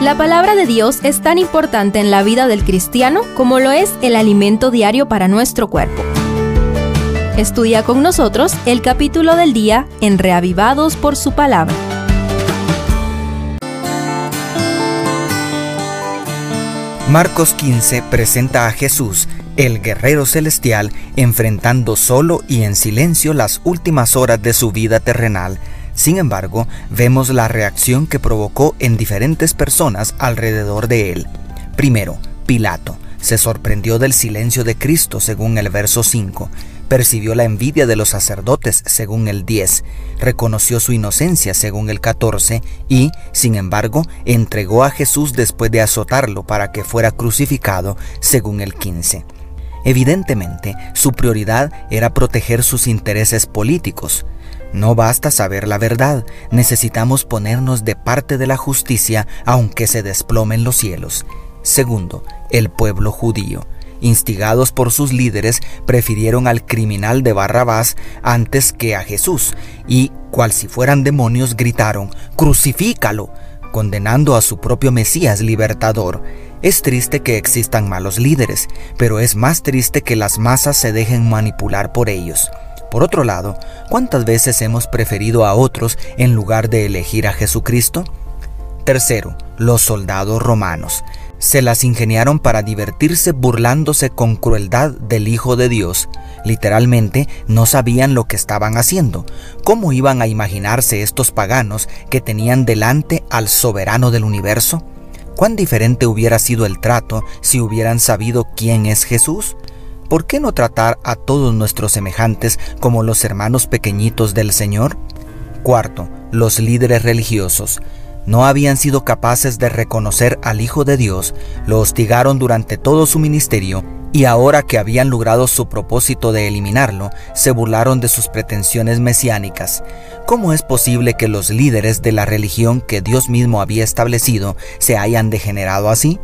La palabra de Dios es tan importante en la vida del cristiano como lo es el alimento diario para nuestro cuerpo. Estudia con nosotros el capítulo del día en Reavivados por su palabra. Marcos 15 presenta a Jesús, el guerrero celestial, enfrentando solo y en silencio las últimas horas de su vida terrenal. Sin embargo, vemos la reacción que provocó en diferentes personas alrededor de él. Primero, Pilato se sorprendió del silencio de Cristo según el verso 5 percibió la envidia de los sacerdotes según el 10, reconoció su inocencia según el 14 y, sin embargo, entregó a Jesús después de azotarlo para que fuera crucificado según el 15. Evidentemente, su prioridad era proteger sus intereses políticos. No basta saber la verdad, necesitamos ponernos de parte de la justicia aunque se desplomen los cielos. Segundo, el pueblo judío instigados por sus líderes, prefirieron al criminal de Barrabás antes que a Jesús, y, cual si fueran demonios, gritaron, Crucifícalo, condenando a su propio Mesías libertador. Es triste que existan malos líderes, pero es más triste que las masas se dejen manipular por ellos. Por otro lado, ¿cuántas veces hemos preferido a otros en lugar de elegir a Jesucristo? Tercero, los soldados romanos se las ingeniaron para divertirse burlándose con crueldad del Hijo de Dios. Literalmente no sabían lo que estaban haciendo. ¿Cómo iban a imaginarse estos paganos que tenían delante al soberano del universo? ¿Cuán diferente hubiera sido el trato si hubieran sabido quién es Jesús? ¿Por qué no tratar a todos nuestros semejantes como los hermanos pequeñitos del Señor? Cuarto, los líderes religiosos no habían sido capaces de reconocer al Hijo de Dios, lo hostigaron durante todo su ministerio y ahora que habían logrado su propósito de eliminarlo, se burlaron de sus pretensiones mesiánicas. ¿Cómo es posible que los líderes de la religión que Dios mismo había establecido se hayan degenerado así?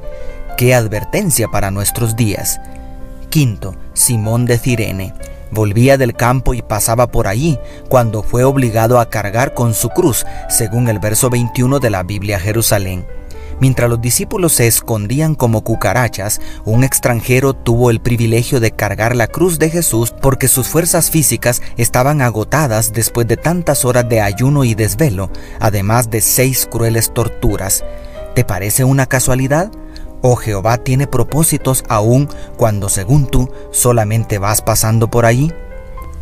¡Qué advertencia para nuestros días! Quinto, Simón de Cirene. Volvía del campo y pasaba por allí cuando fue obligado a cargar con su cruz, según el verso 21 de la Biblia Jerusalén. Mientras los discípulos se escondían como cucarachas, un extranjero tuvo el privilegio de cargar la cruz de Jesús porque sus fuerzas físicas estaban agotadas después de tantas horas de ayuno y desvelo, además de seis crueles torturas. ¿Te parece una casualidad? ¿O Jehová tiene propósitos aún cuando según tú solamente vas pasando por allí?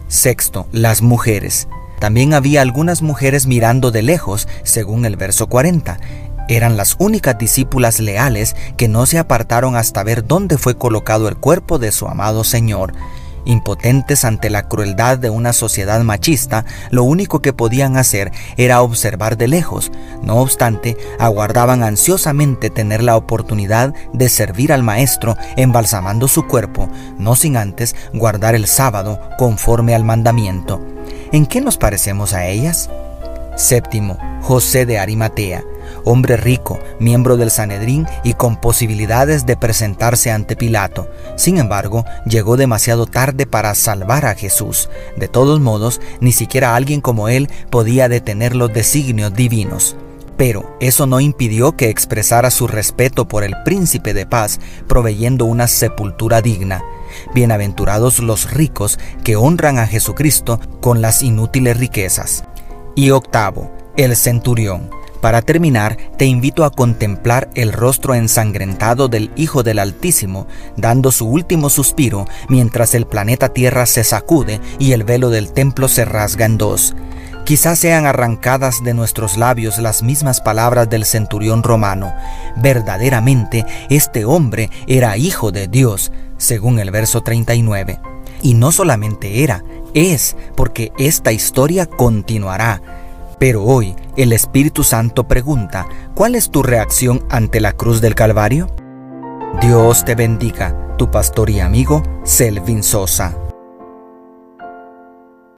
Sexto, las mujeres. También había algunas mujeres mirando de lejos, según el verso 40. Eran las únicas discípulas leales que no se apartaron hasta ver dónde fue colocado el cuerpo de su amado Señor. Impotentes ante la crueldad de una sociedad machista, lo único que podían hacer era observar de lejos. No obstante, aguardaban ansiosamente tener la oportunidad de servir al Maestro embalsamando su cuerpo, no sin antes guardar el sábado conforme al mandamiento. ¿En qué nos parecemos a ellas? Séptimo, José de Arimatea hombre rico, miembro del Sanedrín y con posibilidades de presentarse ante Pilato. Sin embargo, llegó demasiado tarde para salvar a Jesús. De todos modos, ni siquiera alguien como él podía detener los designios divinos. Pero eso no impidió que expresara su respeto por el príncipe de paz, proveyendo una sepultura digna. Bienaventurados los ricos que honran a Jesucristo con las inútiles riquezas. Y octavo, el centurión. Para terminar, te invito a contemplar el rostro ensangrentado del Hijo del Altísimo, dando su último suspiro mientras el planeta Tierra se sacude y el velo del templo se rasga en dos. Quizás sean arrancadas de nuestros labios las mismas palabras del centurión romano. Verdaderamente, este hombre era hijo de Dios, según el verso 39. Y no solamente era, es, porque esta historia continuará. Pero hoy el Espíritu Santo pregunta, ¿cuál es tu reacción ante la cruz del Calvario? Dios te bendiga, tu pastor y amigo Selvin Sosa.